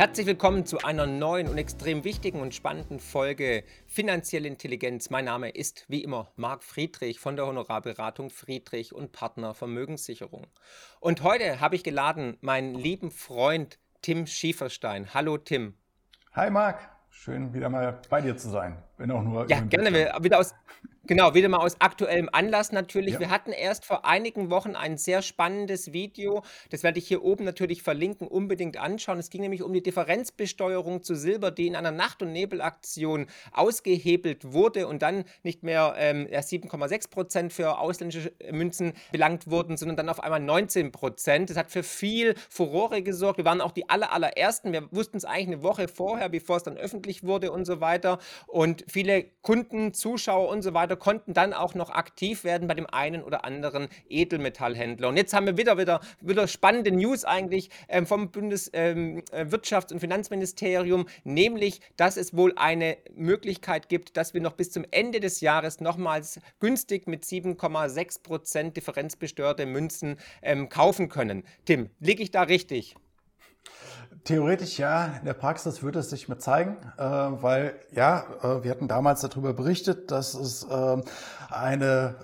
Herzlich willkommen zu einer neuen und extrem wichtigen und spannenden Folge Finanzielle Intelligenz. Mein Name ist wie immer Marc Friedrich von der Honorarberatung Friedrich und Partner Vermögenssicherung. Und heute habe ich geladen meinen lieben Freund Tim Schieferstein. Hallo Tim. Hi Marc, schön wieder mal bei dir zu sein, wenn auch nur. Ja, gerne wieder aus Genau, wieder mal aus aktuellem Anlass natürlich. Ja. Wir hatten erst vor einigen Wochen ein sehr spannendes Video. Das werde ich hier oben natürlich verlinken. Unbedingt anschauen. Es ging nämlich um die Differenzbesteuerung zu Silber, die in einer Nacht- und Nebelaktion ausgehebelt wurde und dann nicht mehr ähm, 7,6 Prozent für ausländische Münzen belangt wurden, sondern dann auf einmal 19 Prozent. Das hat für viel Furore gesorgt. Wir waren auch die aller, allerersten. Wir wussten es eigentlich eine Woche vorher, bevor es dann öffentlich wurde und so weiter. Und viele Kunden, Zuschauer und so weiter weiter, konnten dann auch noch aktiv werden bei dem einen oder anderen Edelmetallhändler. Und jetzt haben wir wieder, wieder, wieder spannende News eigentlich ähm, vom Bundeswirtschafts- ähm, und Finanzministerium, nämlich, dass es wohl eine Möglichkeit gibt, dass wir noch bis zum Ende des Jahres nochmals günstig mit 7,6 Prozent differenzbesteuerte Münzen ähm, kaufen können. Tim, liege ich da richtig? Theoretisch ja, in der Praxis wird es sich mit zeigen, äh, weil ja, äh, wir hatten damals darüber berichtet, dass es äh, eine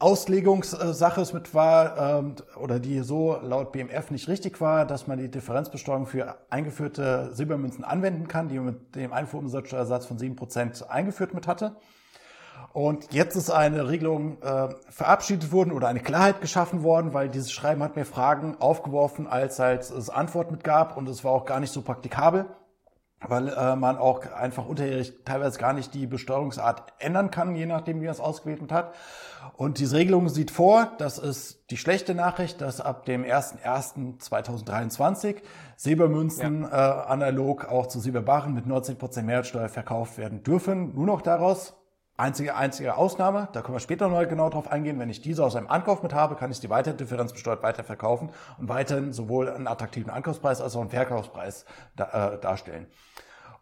Auslegungssache mit war ähm, oder die so laut BMF nicht richtig war, dass man die Differenzbesteuerung für eingeführte Silbermünzen anwenden kann, die mit dem Einfuhrumsatzsteuersatz von sieben Prozent eingeführt mit hatte. Und jetzt ist eine Regelung äh, verabschiedet worden oder eine Klarheit geschaffen worden, weil dieses Schreiben hat mir Fragen aufgeworfen, als halt es Antwort mit gab und es war auch gar nicht so praktikabel, weil äh, man auch einfach unterjährig teilweise gar nicht die Besteuerungsart ändern kann, je nachdem, wie man es ausgewählt hat. Und diese Regelung sieht vor, das ist die schlechte Nachricht, dass ab dem 01.01.2023 Silbermünzen ja. äh, analog auch zu Silberbarren mit 19% Mehrwertsteuer verkauft werden dürfen. Nur noch daraus Einzige, einzige Ausnahme, da können wir später noch genau drauf eingehen, wenn ich diese aus einem Ankauf mit habe, kann ich die weiter differenzbesteuert weiterverkaufen und weiterhin sowohl einen attraktiven Ankaufspreis als auch einen Verkaufspreis da, äh, darstellen.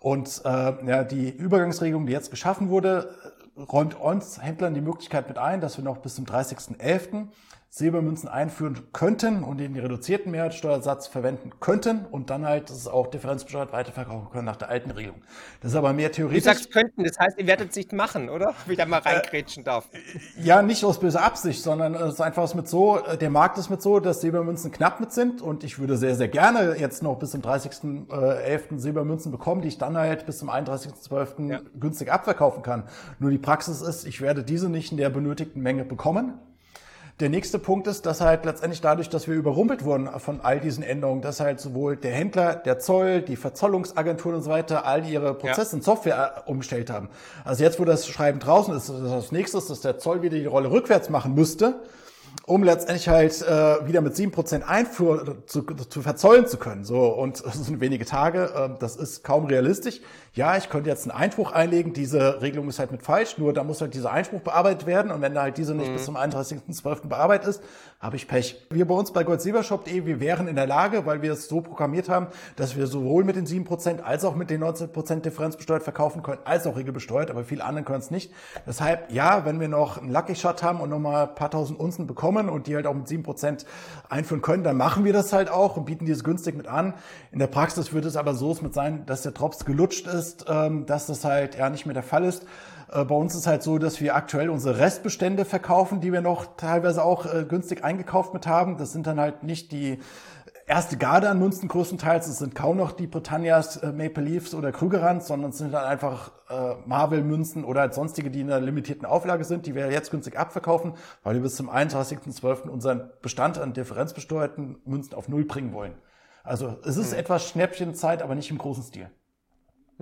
Und äh, ja, die Übergangsregelung, die jetzt geschaffen wurde, räumt uns Händlern die Möglichkeit mit ein, dass wir noch bis zum 30.11. Silbermünzen einführen könnten und den reduzierten Mehrwertsteuersatz verwenden könnten und dann halt das auch differenzbesteuert weiterverkaufen können nach der alten Regelung. Das ist aber mehr theoretisch. Du sagst könnten, das heißt, ihr werdet es nicht machen, oder? Wie ich da mal äh, reingrätschen darf. Äh, ja, nicht aus böser Absicht, sondern es ist einfach mit so, äh, der Markt ist mit so, dass Silbermünzen knapp mit sind und ich würde sehr, sehr gerne jetzt noch bis zum 30.11. Silbermünzen bekommen, die ich dann halt bis zum 31.12. Ja. günstig abverkaufen kann. Nur die Praxis ist, ich werde diese nicht in der benötigten Menge bekommen der nächste Punkt ist, dass halt letztendlich dadurch, dass wir überrumpelt wurden von all diesen Änderungen, dass halt sowohl der Händler, der Zoll, die Verzollungsagenturen und so weiter all ihre Prozesse ja. und Software äh, umgestellt haben. Also jetzt, wo das Schreiben draußen ist, ist das nächste, dass der Zoll wieder die Rolle rückwärts machen müsste um letztendlich halt äh, wieder mit sieben Prozent Einfuhr zu, zu verzollen zu können. So, und das sind wenige Tage, äh, das ist kaum realistisch. Ja, ich könnte jetzt einen Einspruch einlegen, diese Regelung ist halt mit falsch, nur da muss halt dieser Einspruch bearbeitet werden und wenn da halt diese nicht mhm. bis zum 31.12. bearbeitet ist, habe ich Pech. Wir bei uns bei goldsilbershop.de, wir wären in der Lage, weil wir es so programmiert haben, dass wir sowohl mit den sieben Prozent als auch mit den 19 Prozent differenzbesteuert verkaufen können, als auch regelbesteuert, aber viele andere können es nicht. Deshalb, ja, wenn wir noch einen Lucky Shot haben und nochmal ein paar tausend Unzen bekommen, bekommen und die halt auch mit sieben Prozent einführen können, dann machen wir das halt auch und bieten dieses günstig mit an. In der Praxis wird es aber so mit sein, dass der Drops gelutscht ist, ähm, dass das halt ja nicht mehr der Fall ist. Äh, bei uns ist halt so, dass wir aktuell unsere Restbestände verkaufen, die wir noch teilweise auch äh, günstig eingekauft mit haben. Das sind dann halt nicht die erste Garde an Münzen größtenteils. Es sind kaum noch die Britannias, äh, Maple Leafs oder Krügerrands, sondern es sind dann einfach äh, Marvel-Münzen oder halt sonstige, die in einer limitierten Auflage sind, die wir jetzt günstig abverkaufen, weil wir bis zum 31.12. unseren Bestand an differenzbesteuerten Münzen auf Null bringen wollen. Also es ist hm. etwas Schnäppchenzeit, aber nicht im großen Stil.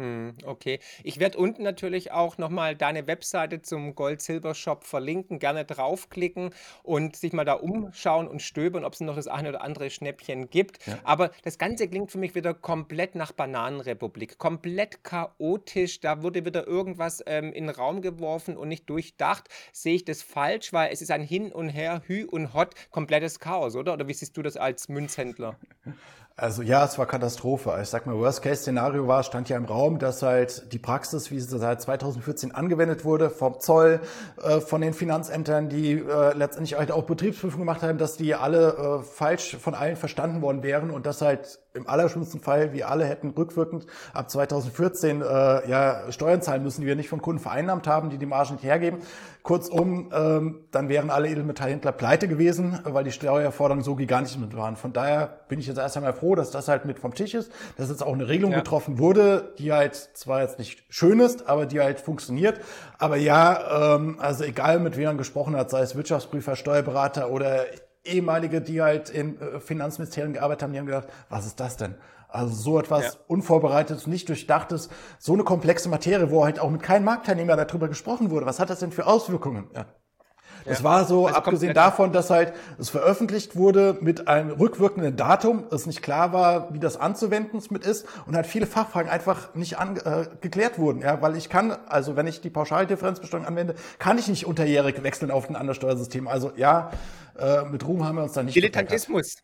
Hm, okay. Ich werde unten natürlich auch nochmal deine Webseite zum Gold-Silber-Shop verlinken. Gerne draufklicken und sich mal da umschauen und stöbern, ob es noch das eine oder andere Schnäppchen gibt. Ja. Aber das Ganze klingt für mich wieder komplett nach Bananenrepublik. Komplett chaotisch. Da wurde wieder irgendwas ähm, in den Raum geworfen und nicht durchdacht. Sehe ich das falsch? Weil es ist ein Hin und Her, Hü und Hot, komplettes Chaos, oder? Oder wie siehst du das als Münzhändler? Also ja, es war Katastrophe. Ich sag mal, Worst-Case-Szenario war, stand ja im Raum, dass halt die Praxis, wie sie seit 2014 angewendet wurde, vom Zoll, äh, von den Finanzämtern, die äh, letztendlich halt auch Betriebsprüfung gemacht haben, dass die alle äh, falsch von allen verstanden worden wären und dass halt im allerschlimmsten Fall wir alle hätten rückwirkend ab 2014 äh, ja Steuern zahlen müssen, die wir nicht von Kunden vereinnahmt haben, die die Margen nicht hergeben. Kurzum, ähm, dann wären alle Edelmetallhändler pleite gewesen, weil die Steuerforderungen so gigantisch mit waren. Von daher bin ich jetzt erst einmal froh, dass das halt mit vom Tisch ist, dass jetzt auch eine Regelung ja. getroffen wurde, die halt zwar jetzt nicht schön ist, aber die halt funktioniert. Aber ja, ähm, also egal mit wem man gesprochen hat, sei es Wirtschaftsprüfer, Steuerberater oder ehemalige, die halt im äh, Finanzministerium gearbeitet haben, die haben gedacht, was ist das denn? Also so etwas ja. Unvorbereitetes, nicht durchdachtes, so eine komplexe Materie, wo halt auch mit keinem Marktteilnehmer darüber gesprochen wurde. Was hat das denn für Auswirkungen? Ja. Das ja. war so, also abgesehen davon, dass halt es veröffentlicht wurde mit einem rückwirkenden Datum, es nicht klar war, wie das anzuwenden mit ist und halt viele Fachfragen einfach nicht an, äh, geklärt wurden. Ja, weil ich kann, also wenn ich die Pauschaldifferenzbesteuerung anwende, kann ich nicht unterjährig wechseln auf ein anderes Steuersystem. Also ja, äh, mit Ruhm haben wir uns da nicht. Dilettantismus.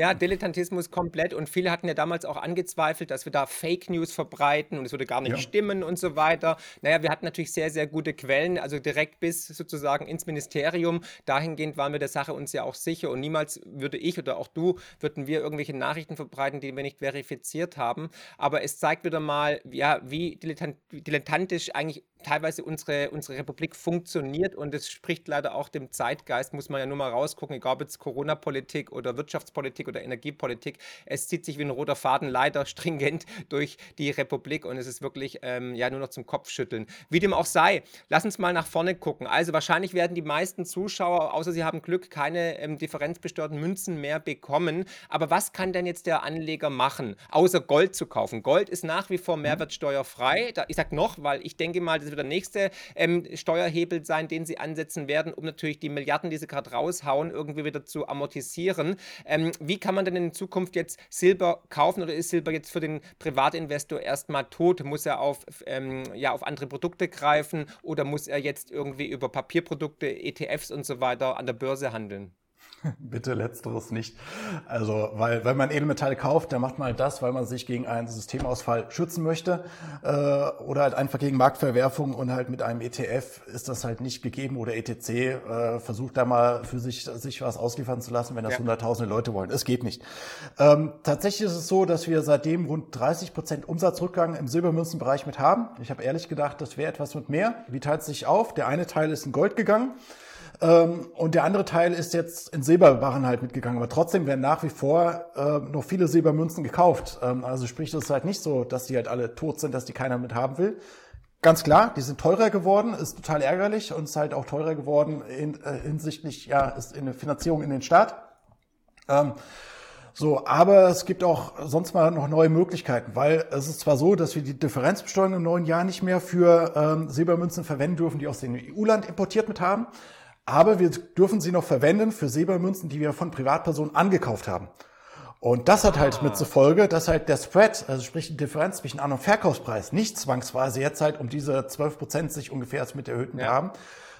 Ja, Dilettantismus komplett. Und viele hatten ja damals auch angezweifelt, dass wir da Fake News verbreiten und es würde gar nicht ja. stimmen und so weiter. Naja, wir hatten natürlich sehr, sehr gute Quellen, also direkt bis sozusagen ins Ministerium. Dahingehend waren wir der Sache uns ja auch sicher und niemals würde ich oder auch du, würden wir irgendwelche Nachrichten verbreiten, die wir nicht verifiziert haben. Aber es zeigt wieder mal, ja, wie dilettantisch eigentlich teilweise unsere, unsere Republik funktioniert und es spricht leider auch dem Zeitgeist, muss man ja nur mal rausgucken, egal ob jetzt Corona-Politik oder Wirtschaftspolitik oder Energiepolitik, es zieht sich wie ein roter Faden leider stringent durch die Republik und es ist wirklich ähm, ja nur noch zum Kopfschütteln. Wie dem auch sei, lass uns mal nach vorne gucken. Also wahrscheinlich werden die meisten Zuschauer, außer sie haben Glück, keine ähm, differenzbesteuerten Münzen mehr bekommen. Aber was kann denn jetzt der Anleger machen, außer Gold zu kaufen? Gold ist nach wie vor mhm. mehrwertsteuerfrei. Da, ich sage noch, weil ich denke mal, das wird der nächste ähm, Steuerhebel sein, den sie ansetzen werden, um natürlich die Milliarden, die sie gerade raushauen, irgendwie wieder zu amortisieren. Ähm, wie kann man denn in Zukunft jetzt Silber kaufen oder ist Silber jetzt für den Privatinvestor erstmal tot? Muss er auf, ähm, ja, auf andere Produkte greifen oder muss er jetzt irgendwie über Papierprodukte, ETFs und so weiter an der Börse handeln? Bitte letzteres nicht. Also, weil wenn man Edelmetalle kauft, dann macht man halt das, weil man sich gegen einen Systemausfall schützen möchte äh, oder halt einfach gegen Marktverwerfung und halt mit einem ETF ist das halt nicht gegeben oder ETC äh, versucht da mal für sich sich was ausliefern zu lassen, wenn das hunderttausende ja. Leute wollen. Es geht nicht. Ähm, tatsächlich ist es so, dass wir seitdem rund 30 Prozent Umsatzrückgang im Silbermünzenbereich mit haben. Ich habe ehrlich gedacht, das wäre etwas mit mehr. Wie teilt sich auf? Der eine Teil ist in Gold gegangen. Ähm, und der andere Teil ist jetzt in Silberbarren halt mitgegangen. Aber trotzdem werden nach wie vor äh, noch viele Silbermünzen gekauft. Ähm, also sprich, das ist halt nicht so, dass die halt alle tot sind, dass die keiner mit haben will. Ganz klar, die sind teurer geworden, ist total ärgerlich und ist halt auch teurer geworden in, äh, hinsichtlich, ja, ist in der Finanzierung in den Staat. Ähm, so, aber es gibt auch sonst mal noch neue Möglichkeiten, weil es ist zwar so, dass wir die Differenzbesteuerung im neuen Jahr nicht mehr für ähm, Silbermünzen verwenden dürfen, die aus dem EU-Land importiert mit haben, aber wir dürfen sie noch verwenden für Silbermünzen, die wir von Privatpersonen angekauft haben. Und das hat halt ah. mit zur Folge, dass halt der Spread, also sprich die Differenz zwischen An- und Verkaufspreis, nicht zwangsweise jetzt halt um diese 12 Prozent sich ungefähr mit erhöhten ja. haben,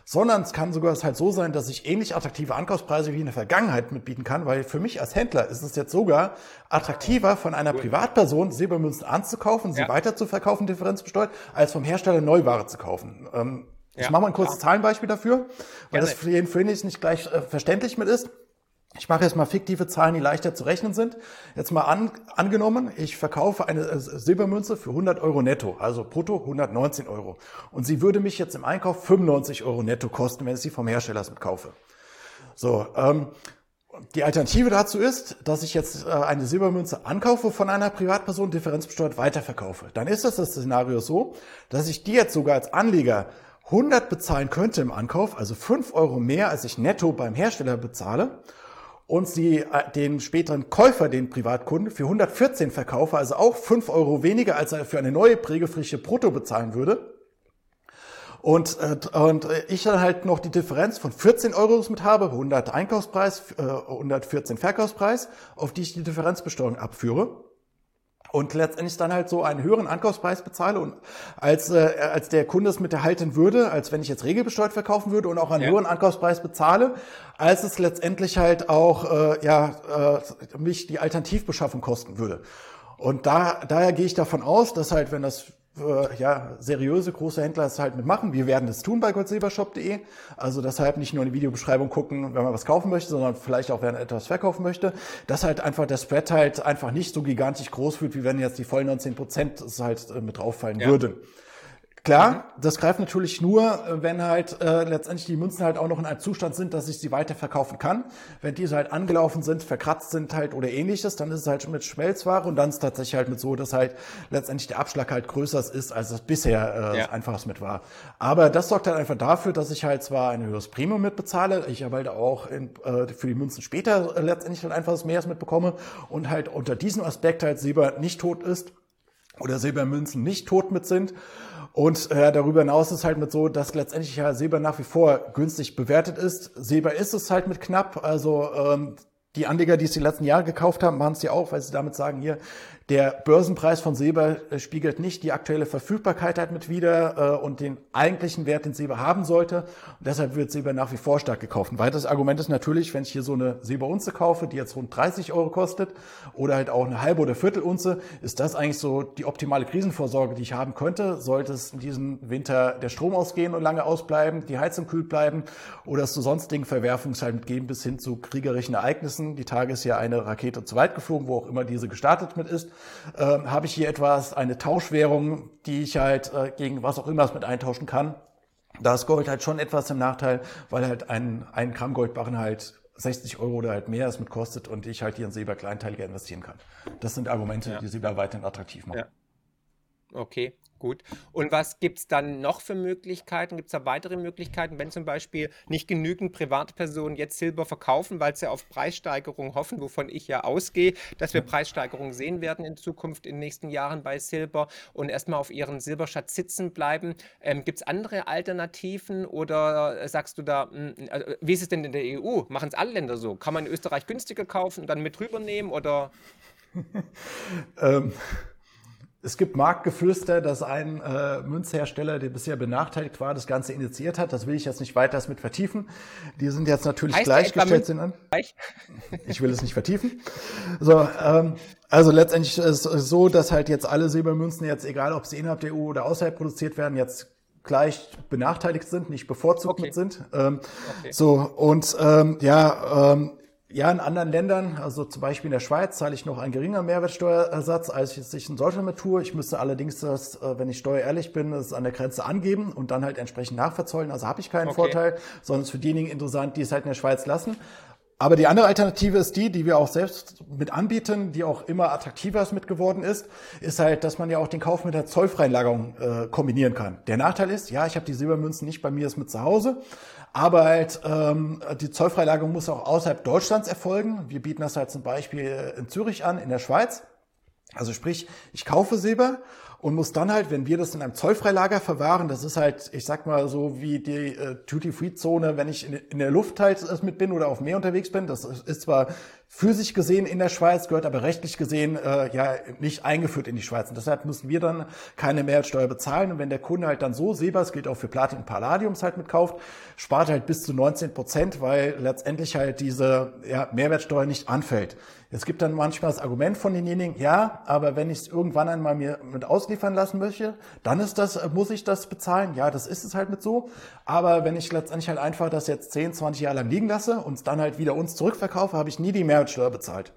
sondern es kann sogar halt so sein, dass ich ähnlich attraktive Ankaufspreise wie in der Vergangenheit mitbieten kann, weil für mich als Händler ist es jetzt sogar attraktiver, von einer Privatperson Silbermünzen anzukaufen, sie ja. weiter zu verkaufen, differenzbesteuert, als vom Hersteller Neuware zu kaufen. Ähm, ich ja, mache mal ein kurzes klar. Zahlenbeispiel dafür, weil Gerne. das für jeden Phoenix nicht gleich äh, verständlich mit ist. Ich mache jetzt mal fiktive Zahlen, die leichter zu rechnen sind. Jetzt mal an, angenommen, ich verkaufe eine äh, Silbermünze für 100 Euro netto, also brutto 119 Euro. Und sie würde mich jetzt im Einkauf 95 Euro netto kosten, wenn ich sie vom Hersteller kaufe. So, ähm, die Alternative dazu ist, dass ich jetzt äh, eine Silbermünze ankaufe von einer Privatperson, differenzbesteuert weiterverkaufe. Dann ist das das Szenario so, dass ich die jetzt sogar als Anleger 100 bezahlen könnte im Ankauf, also 5 Euro mehr, als ich netto beim Hersteller bezahle, und sie äh, den späteren Käufer, den Privatkunden, für 114 verkaufe, also auch 5 Euro weniger, als er für eine neue prägefrische Brutto bezahlen würde. Und, äh, und ich dann halt noch die Differenz von 14 Euro mit habe, 100 Einkaufspreis, 114 äh, Verkaufspreis, auf die ich die Differenzbesteuerung abführe. Und letztendlich dann halt so einen höheren Ankaufspreis bezahle und als, äh, als der Kunde es mit erhalten würde, als wenn ich jetzt regelbesteuert verkaufen würde und auch einen ja. höheren Ankaufspreis bezahle, als es letztendlich halt auch äh, ja äh, mich die Alternativbeschaffung kosten würde. Und da, daher gehe ich davon aus, dass halt, wenn das äh, ja, seriöse große Händler es halt mitmachen. Wir werden das tun bei goldsilbershop.de. Also deshalb nicht nur in die Videobeschreibung gucken, wenn man was kaufen möchte, sondern vielleicht auch, wenn man etwas verkaufen möchte. Dass halt einfach der Spread halt einfach nicht so gigantisch groß wird, wie wenn jetzt die vollen 19 Prozent halt äh, mit drauffallen ja. würden. Klar, mhm. das greift natürlich nur, äh, wenn halt äh, letztendlich die Münzen halt auch noch in einem Zustand sind, dass ich sie weiterverkaufen kann. Wenn diese halt angelaufen sind, verkratzt sind halt oder ähnliches, dann ist es halt mit Schmelzware und dann ist es tatsächlich halt mit so, dass halt letztendlich der Abschlag halt größer ist, als es bisher äh, ja. einfaches mit war. Aber das sorgt halt einfach dafür, dass ich halt zwar ein höheres Premium mitbezahle, ich aber halt auch in, äh, für die Münzen später äh, letztendlich halt einfach das Mehres mitbekomme und halt unter diesem Aspekt halt Silber nicht tot ist oder Silbermünzen nicht tot mit sind. Und äh, darüber hinaus ist halt mit so, dass letztendlich ja Silber nach wie vor günstig bewertet ist. Silber ist es halt mit knapp. Also ähm, die Anleger, die es die letzten Jahre gekauft haben, machen es ja auch, weil sie damit sagen, hier, der Börsenpreis von Silber äh, spiegelt nicht die aktuelle Verfügbarkeit halt mit wider äh, und den eigentlichen Wert, den Silber haben sollte. Und deshalb wird Silber nach wie vor stark gekauft. Ein weiteres Argument ist natürlich, wenn ich hier so eine Silberunze kaufe, die jetzt rund 30 Euro kostet, oder halt auch eine halbe oder Viertelunze, ist das eigentlich so die optimale Krisenvorsorge, die ich haben könnte. Sollte es in diesem Winter der Strom ausgehen und lange ausbleiben, die Heizung kühl bleiben oder es zu sonstigen Verwerfungshalten geben bis hin zu kriegerischen Ereignissen. Die Tage ist ja eine Rakete zu weit geflogen, wo auch immer diese gestartet mit ist äh, habe ich hier etwas, eine Tauschwährung, die ich halt äh, gegen was auch immer mit eintauschen kann. Da ist Gold halt schon etwas im Nachteil, weil halt ein, ein Gramm Goldbarren halt 60 Euro oder halt mehr es mit kostet und ich halt hier in Silber kleinteiliger investieren kann. Das sind Argumente, ja. die Silber weiterhin attraktiv machen. Ja. Okay. Gut. Und was gibt es dann noch für Möglichkeiten? Gibt es da weitere Möglichkeiten, wenn zum Beispiel nicht genügend Privatpersonen jetzt Silber verkaufen, weil sie auf Preissteigerungen hoffen, wovon ich ja ausgehe, dass wir Preissteigerungen sehen werden in Zukunft in den nächsten Jahren bei Silber und erstmal auf ihren Silberschatz sitzen bleiben? Ähm, gibt es andere Alternativen oder sagst du da, mh, hm, also, wie ist es denn in der EU? Machen es alle Länder so? Kann man in Österreich günstiger kaufen und dann mit rübernehmen oder? ähm. Es gibt Marktgeflüster, dass ein äh, Münzhersteller, der bisher benachteiligt war, das Ganze initiiert hat. Das will ich jetzt nicht weiter mit vertiefen. Die sind jetzt natürlich heißt gleichgestellt. Sind an. Ich will es nicht vertiefen. So, ähm, also letztendlich ist es so, dass halt jetzt alle Silbermünzen jetzt, egal ob sie innerhalb der EU oder außerhalb produziert werden, jetzt gleich benachteiligt sind, nicht bevorzugt okay. sind. Ähm, okay. So und ähm, ja, ähm, ja, in anderen Ländern, also zum Beispiel in der Schweiz, zahle ich noch einen geringer Mehrwertsteuerersatz, als ich es in Deutschland mit tue. Ich müsste allerdings das, äh, wenn ich steuerehrlich bin, es an der Grenze angeben und dann halt entsprechend nachverzollen. Also habe ich keinen okay. Vorteil, sondern es ist für diejenigen interessant, die es halt in der Schweiz lassen. Aber die andere Alternative ist die, die wir auch selbst mit anbieten, die auch immer attraktiver mit geworden ist, ist halt, dass man ja auch den Kauf mit der Zollfreilagerung äh, kombinieren kann. Der Nachteil ist, ja, ich habe die Silbermünzen nicht bei mir ist mit zu Hause, aber halt ähm, die Zollfreilagerung muss auch außerhalb Deutschlands erfolgen. Wir bieten das halt zum Beispiel in Zürich an, in der Schweiz. Also sprich, ich kaufe Silber und muss dann halt, wenn wir das in einem Zollfreilager verwahren, das ist halt, ich sag mal so wie die äh, Duty-Free-Zone, wenn ich in, in, der Luft halt mit bin oder auf Meer unterwegs bin. Das ist zwar physisch gesehen in der Schweiz, gehört aber rechtlich gesehen äh, ja nicht eingeführt in die Schweiz. Und deshalb müssen wir dann keine Mehrwertsteuer bezahlen. Und wenn der Kunde halt dann so Silber, das gilt auch für Platin und Palladiums halt mitkauft, spart halt bis zu 19 Prozent, weil letztendlich halt diese ja, Mehrwertsteuer nicht anfällt. Es gibt dann manchmal das Argument von denjenigen, ja, aber wenn ich es irgendwann einmal mir mit ausliefern lassen möchte, dann ist das, muss ich das bezahlen. Ja, das ist es halt mit so. Aber wenn ich letztendlich halt einfach das jetzt 10, 20 Jahre lang liegen lasse und es dann halt wieder uns zurückverkaufe, habe ich nie die Mehrwertsteuer bezahlt.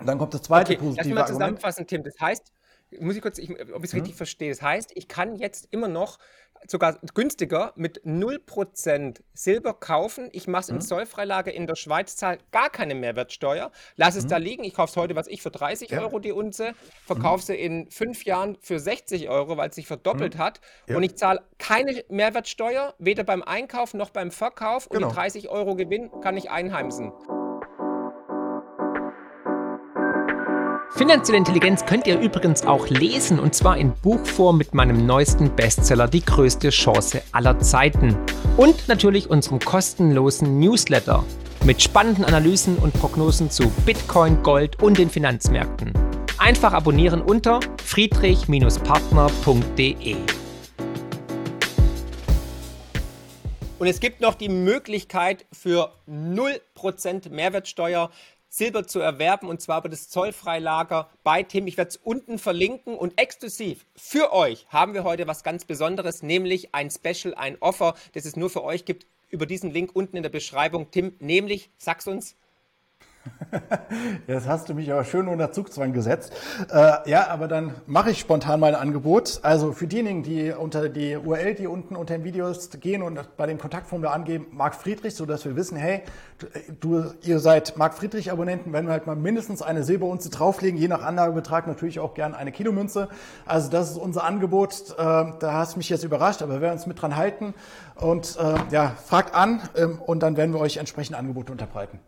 Und dann kommt das zweite okay, positive lass mal zusammenfassen, Tim. Das heißt, muss ich kurz, ich, ob ich es richtig verstehe. Das heißt, ich kann jetzt immer noch sogar günstiger mit 0% Silber kaufen. Ich mache es mhm. im Zollfreilager in der Schweiz, zahle gar keine Mehrwertsteuer, lasse es mhm. da liegen. Ich kaufe es heute, was ich, für 30 ja. Euro die Unze, verkaufe mhm. sie in fünf Jahren für 60 Euro, weil es sich verdoppelt mhm. hat. Ja. Und ich zahle keine Mehrwertsteuer, weder beim Einkauf noch beim Verkauf. Genau. Und die 30 genau. Euro Gewinn kann ich einheimsen. Finanzielle Intelligenz könnt ihr übrigens auch lesen und zwar in Buchform mit meinem neuesten Bestseller Die größte Chance aller Zeiten und natürlich unserem kostenlosen Newsletter mit spannenden Analysen und Prognosen zu Bitcoin, Gold und den Finanzmärkten. Einfach abonnieren unter friedrich-partner.de. Und es gibt noch die Möglichkeit für 0% Mehrwertsteuer Silber zu erwerben und zwar über das Zollfreilager bei Tim. Ich werde es unten verlinken und exklusiv für euch haben wir heute was ganz Besonderes, nämlich ein Special, ein Offer, das es nur für euch gibt über diesen Link unten in der Beschreibung. Tim, nämlich, sag's uns. Jetzt hast du mich aber schön unter Zugzwang gesetzt. Äh, ja, aber dann mache ich spontan mal ein Angebot. Also für diejenigen, die unter die URL, die unten unter den Videos gehen und bei dem Kontaktformular angeben, Marc Friedrich, so dass wir wissen, hey, du, ihr seid Marc Friedrich Abonnenten, wenn wir halt mal mindestens eine Silberunze drauflegen, je nach Anlagebetrag natürlich auch gern eine Kilomünze. Also das ist unser Angebot. Äh, da hast du mich jetzt überrascht, aber wir werden uns mit dran halten und äh, ja, fragt an ähm, und dann werden wir euch entsprechende Angebote unterbreiten.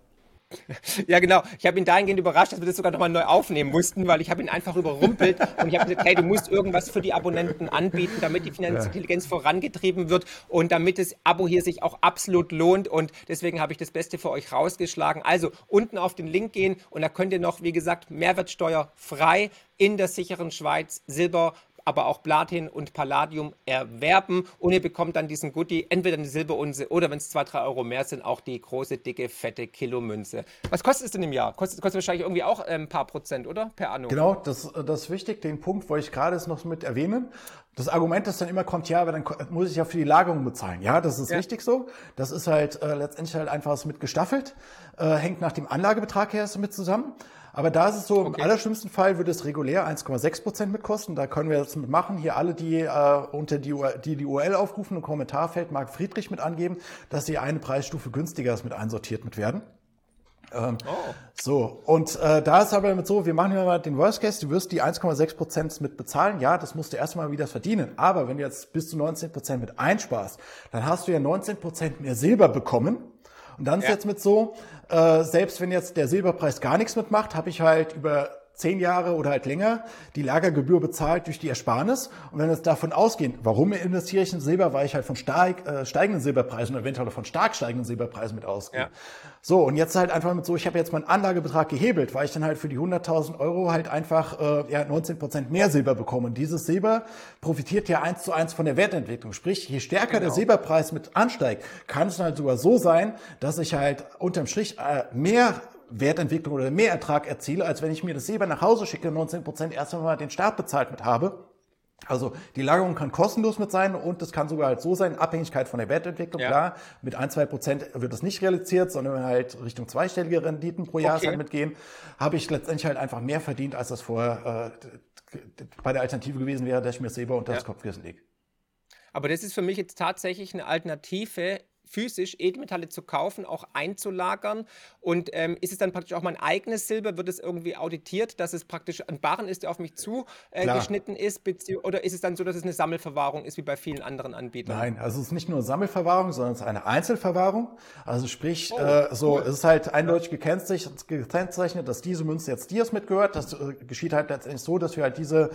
Ja, genau. Ich habe ihn dahingehend überrascht, dass wir das sogar nochmal neu aufnehmen mussten, weil ich habe ihn einfach überrumpelt und ich habe gesagt, hey, du musst irgendwas für die Abonnenten anbieten, damit die finanzielle Intelligenz vorangetrieben wird und damit das Abo hier sich auch absolut lohnt und deswegen habe ich das Beste für euch rausgeschlagen. Also unten auf den Link gehen und da könnt ihr noch, wie gesagt, Mehrwertsteuer frei in der sicheren Schweiz Silber aber auch Platin und Palladium erwerben und ihr bekommt dann diesen Goodie, entweder eine Silberunze oder wenn es zwei, drei Euro mehr sind, auch die große, dicke, fette Kilomünze. Was kostet es denn im Jahr? Kostet, kostet wahrscheinlich irgendwie auch ein ähm, paar Prozent, oder? Per Anno. Genau, das, das ist wichtig. Den Punkt wollte ich gerade noch mit erwähnen. Das Argument, das dann immer kommt, ja, aber dann muss ich ja für die Lagerung bezahlen. Ja, das ist ja. richtig so. Das ist halt äh, letztendlich halt einfach mit gestaffelt, äh, hängt nach dem Anlagebetrag her mit zusammen. Aber da ist es so, okay. im allerschlimmsten Fall würde es regulär 1,6 Prozent mitkosten. Da können wir das mitmachen. Hier alle, die äh, unter die, die, die URL aufrufen, im Kommentarfeld Marc Friedrich mit angeben, dass sie eine Preisstufe günstiger ist mit einsortiert mit werden. Ähm, oh. So, und äh, da ist aber mit so, wir machen ja mal den Worst Case, du wirst die 1,6 Prozent mit bezahlen. Ja, das musst du erstmal wieder verdienen. Aber wenn du jetzt bis zu 19 Prozent mit einsparst, dann hast du ja 19 Prozent mehr Silber bekommen und dann ist ja. jetzt mit so, äh, selbst wenn jetzt der Silberpreis gar nichts mitmacht, habe ich halt über zehn Jahre oder halt länger die Lagergebühr bezahlt durch die Ersparnis. Und wenn wir jetzt davon ausgehen, warum investiere ich in Silber, weil ich halt von steig, äh, steigenden Silberpreisen oder eventuell von stark steigenden Silberpreisen mit ausgehe. Ja. So, und jetzt halt einfach mit so, ich habe jetzt meinen Anlagebetrag gehebelt, weil ich dann halt für die 100.000 Euro halt einfach äh, ja, 19 Prozent mehr Silber bekomme. Und dieses Silber profitiert ja eins zu eins von der Wertentwicklung. Sprich, je stärker genau. der Silberpreis mit ansteigt, kann es halt sogar so sein, dass ich halt unterm Strich äh, mehr Wertentwicklung oder Mehrertrag erziele, als wenn ich mir das Silber nach Hause schicke, 19 Prozent erst einmal den Staat bezahlt mit habe. Also die Lagerung kann kostenlos mit sein und es kann sogar halt so sein, Abhängigkeit von der Wertentwicklung, ja. klar, mit ein, zwei Prozent wird es nicht realiziert, sondern halt Richtung zweistellige Renditen pro Jahr okay. halt mitgehen, habe ich letztendlich halt einfach mehr verdient, als das vorher äh, bei der Alternative gewesen wäre, dass ich mir selber unter ja. das Kopfkissen lege. Aber das ist für mich jetzt tatsächlich eine Alternative physisch Edelmetalle zu kaufen, auch einzulagern? Und ähm, ist es dann praktisch auch mein eigenes Silber? Wird es irgendwie auditiert, dass es praktisch ein Barren ist, der auf mich zugeschnitten äh, ist? Oder ist es dann so, dass es eine Sammelverwahrung ist, wie bei vielen anderen Anbietern? Nein, also es ist nicht nur Sammelverwahrung, sondern es ist eine Einzelverwahrung. Also sprich, oh, äh, so cool. es ist halt eindeutig gekennzeichnet, dass diese Münze jetzt dir mitgehört. Das äh, geschieht halt letztendlich so, dass wir halt diese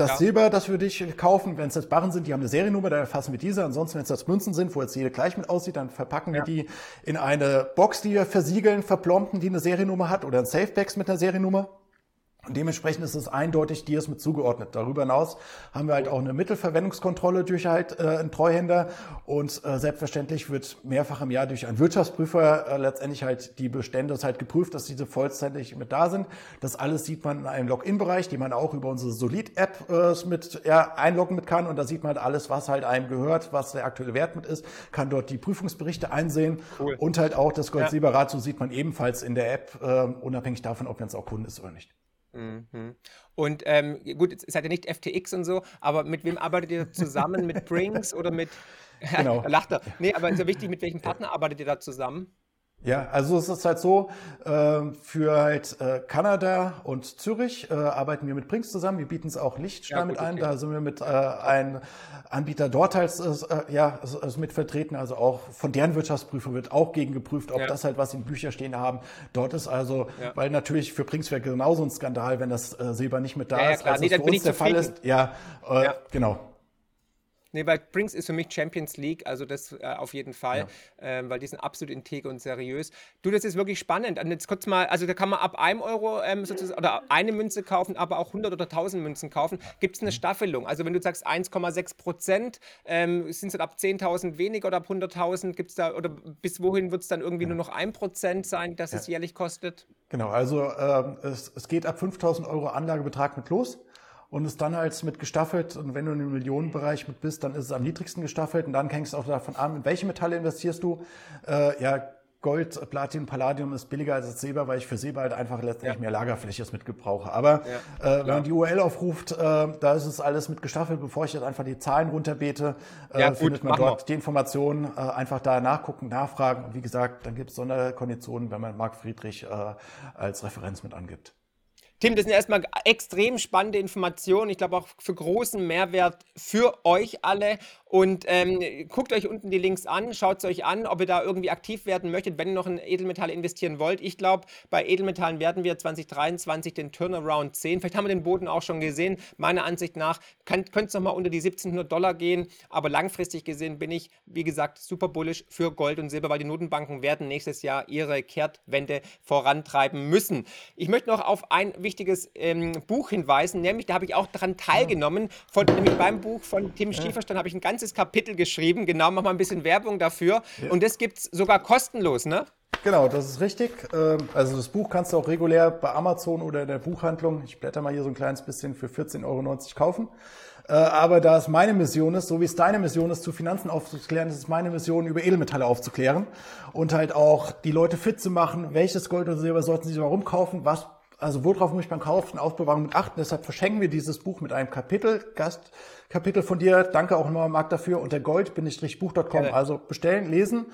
das ja. Silber, das wir dich kaufen, wenn es jetzt Barren sind, die haben eine Seriennummer, da erfassen wir diese. Ansonsten, wenn es jetzt Münzen sind, wo jetzt jede gleich mit aussieht, dann verpacken ja. wir die in eine Box, die wir versiegeln, verplomben, die eine Seriennummer hat oder ein Safebacks mit einer Seriennummer. Und dementsprechend ist es eindeutig dir ist mit zugeordnet. Darüber hinaus haben wir halt auch eine Mittelverwendungskontrolle durch halt äh, einen Treuhänder und äh, selbstverständlich wird mehrfach im Jahr durch einen Wirtschaftsprüfer äh, letztendlich halt die Bestände halt geprüft, dass diese vollständig mit da sind. Das alles sieht man in einem Login-Bereich, den man auch über unsere Solid-App äh, mit ja, einloggen mit kann und da sieht man halt alles, was halt einem gehört, was der aktuelle Wert mit ist, kann dort die Prüfungsberichte einsehen cool. und halt auch das Gold-Silber-Ratio ja. sieht man ebenfalls in der App, äh, unabhängig davon, ob man es auch Kunde ist oder nicht. Mhm. Und ähm, gut, jetzt seid ihr nicht FTX und so, aber mit wem arbeitet ihr zusammen? mit Brinks oder mit. Genau. lacht er. Nee, aber ist ja wichtig, mit welchem Partner arbeitet ihr da zusammen? Ja, also es ist halt so, äh, für halt äh, Kanada und Zürich äh, arbeiten wir mit Brinks zusammen. Wir bieten es auch Lichtstein ja, mit ein. Okay. Da sind wir mit äh, einem Anbieter dort halt ja, also mit vertreten. Also auch von deren Wirtschaftsprüfung wird auch gegen geprüft, ob ja. das halt was in Bücher stehen haben. Dort ist also, ja. weil natürlich für Brinks wäre genauso ein Skandal, wenn das Silber nicht mit da ist, als nee, das für uns der Fall ist. Ja, äh, ja. genau. Nee, weil Brinks ist für mich Champions League, also das äh, auf jeden Fall, ja. ähm, weil die sind absolut integer und seriös. Du, das ist wirklich spannend. Und jetzt kurz mal, also da kann man ab einem Euro ähm, sozusagen oder eine Münze kaufen, aber auch 100 oder 1000 Münzen kaufen. Gibt es eine mhm. Staffelung? Also wenn du sagst 1,6 Prozent, ähm, sind es dann ab 10.000 weniger oder ab 100.000? Gibt es da, oder bis wohin wird es dann irgendwie ja. nur noch 1 Prozent sein, dass ja. es jährlich kostet? Genau, also äh, es, es geht ab 5000 Euro Anlagebetrag mit los und ist dann halt mit gestaffelt. Und wenn du in dem Millionenbereich mit bist, dann ist es am niedrigsten gestaffelt. Und dann hängst du auch davon an, in welche Metalle investierst du. Äh, ja, Gold, Platin, Palladium ist billiger als Silber, weil ich für Silber halt einfach letztendlich ja. mehr Lagerfläche mit gebrauche. Aber ja, äh, wenn man die URL aufruft, äh, da ist es alles mit gestaffelt. Bevor ich jetzt einfach die Zahlen runterbete, äh, ja, findet man dort wir. die Informationen. Äh, einfach da nachgucken, nachfragen. Und wie gesagt, dann gibt es Sonderkonditionen, wenn man Marc Friedrich äh, als Referenz mit angibt. Tim, das sind erstmal extrem spannende Informationen. Ich glaube auch für großen Mehrwert für euch alle. Und ähm, guckt euch unten die Links an, schaut es euch an, ob ihr da irgendwie aktiv werden möchtet, wenn ihr noch in Edelmetalle investieren wollt. Ich glaube, bei Edelmetallen werden wir 2023 den Turnaround sehen. Vielleicht haben wir den Boden auch schon gesehen. Meiner Ansicht nach könnte es nochmal unter die 1700 Dollar gehen. Aber langfristig gesehen bin ich, wie gesagt, super bullish für Gold und Silber, weil die Notenbanken werden nächstes Jahr ihre Kehrtwende vorantreiben müssen. Ich möchte noch auf ein wichtiges ähm, Buch hinweisen, nämlich da habe ich auch daran teilgenommen. Von, nämlich beim Buch von Tim Stieferstein habe ich ein ganz ganzes Kapitel geschrieben. Genau, mach mal ein bisschen Werbung dafür. Ja. Und das gibt es sogar kostenlos, ne? Genau, das ist richtig. Ähm, also das Buch kannst du auch regulär bei Amazon oder in der Buchhandlung, ich blätter mal hier so ein kleines bisschen, für 14,90 Euro kaufen. Äh, aber da es meine Mission ist, so wie es deine Mission ist, zu Finanzen aufzuklären, ist es meine Mission, über Edelmetalle aufzuklären und halt auch die Leute fit zu machen, welches Gold oder Silber sollten sie warum kaufen, was also worauf muss ich beim Kaufen, Aufbewahrung mit achten? Deshalb verschenken wir dieses Buch mit einem Kapitel, Gastkapitel von dir. Danke auch nochmal, Marc, dafür. Unter gold-buch.com. Also bestellen, lesen.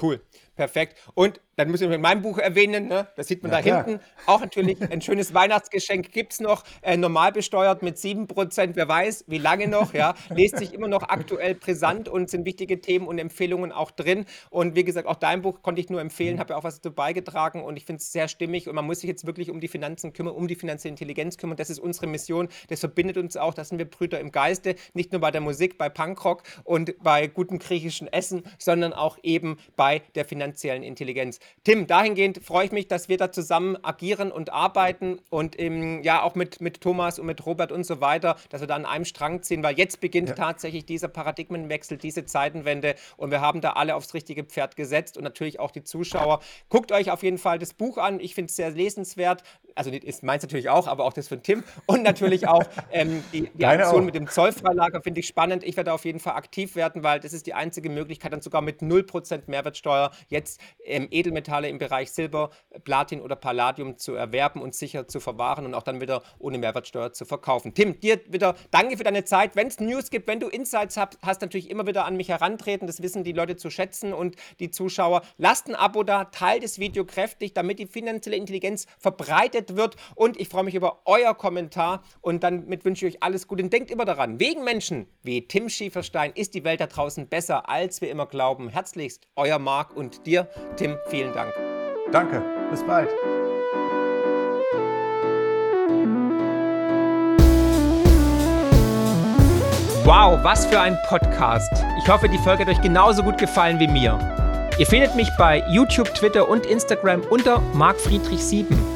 Cool, perfekt. Und dann muss ich mit meinem Buch erwähnen, ne? das sieht man ja, da klar. hinten. Auch natürlich ein schönes Weihnachtsgeschenk gibt es noch, äh, normal besteuert mit 7%, wer weiß, wie lange noch, ja. Lest sich immer noch aktuell brisant und sind wichtige Themen und Empfehlungen auch drin. Und wie gesagt, auch dein Buch konnte ich nur empfehlen, habe ja auch was dazu beigetragen und ich finde es sehr stimmig und man muss sich jetzt wirklich um die Finanzen kümmern, um die finanzielle Intelligenz kümmern. Das ist unsere Mission, das verbindet uns auch, das sind wir Brüder im Geiste, nicht nur bei der Musik, bei Punkrock und bei gutem griechischen Essen, sondern auch eben bei der finanziellen Intelligenz. Tim, dahingehend freue ich mich, dass wir da zusammen agieren und arbeiten und ähm, ja auch mit, mit Thomas und mit Robert und so weiter, dass wir da an einem Strang ziehen, weil jetzt beginnt ja. tatsächlich dieser Paradigmenwechsel, diese Zeitenwende und wir haben da alle aufs richtige Pferd gesetzt und natürlich auch die Zuschauer. Guckt euch auf jeden Fall das Buch an, ich finde es sehr lesenswert also ist meins natürlich auch, aber auch das von Tim und natürlich auch ähm, die, die Aktion auch. mit dem Zollfreilager finde ich spannend. Ich werde auf jeden Fall aktiv werden, weil das ist die einzige Möglichkeit, dann sogar mit 0% Mehrwertsteuer jetzt ähm, Edelmetalle im Bereich Silber, Platin oder Palladium zu erwerben und sicher zu verwahren und auch dann wieder ohne Mehrwertsteuer zu verkaufen. Tim, dir wieder danke für deine Zeit. Wenn es News gibt, wenn du Insights hast, hast natürlich immer wieder an mich herantreten. Das wissen die Leute zu schätzen und die Zuschauer. Lasst ein Abo da, teilt das Video kräftig, damit die finanzielle Intelligenz verbreitet bewertet wird. Und ich freue mich über euer Kommentar und damit wünsche ich euch alles Gute. Und denkt immer daran, wegen Menschen wie Tim Schieferstein ist die Welt da draußen besser, als wir immer glauben. Herzlichst, euer Marc und dir, Tim, vielen Dank. Danke, bis bald. Wow, was für ein Podcast. Ich hoffe, die Folge hat euch genauso gut gefallen wie mir. Ihr findet mich bei YouTube, Twitter und Instagram unter markfriedrich7.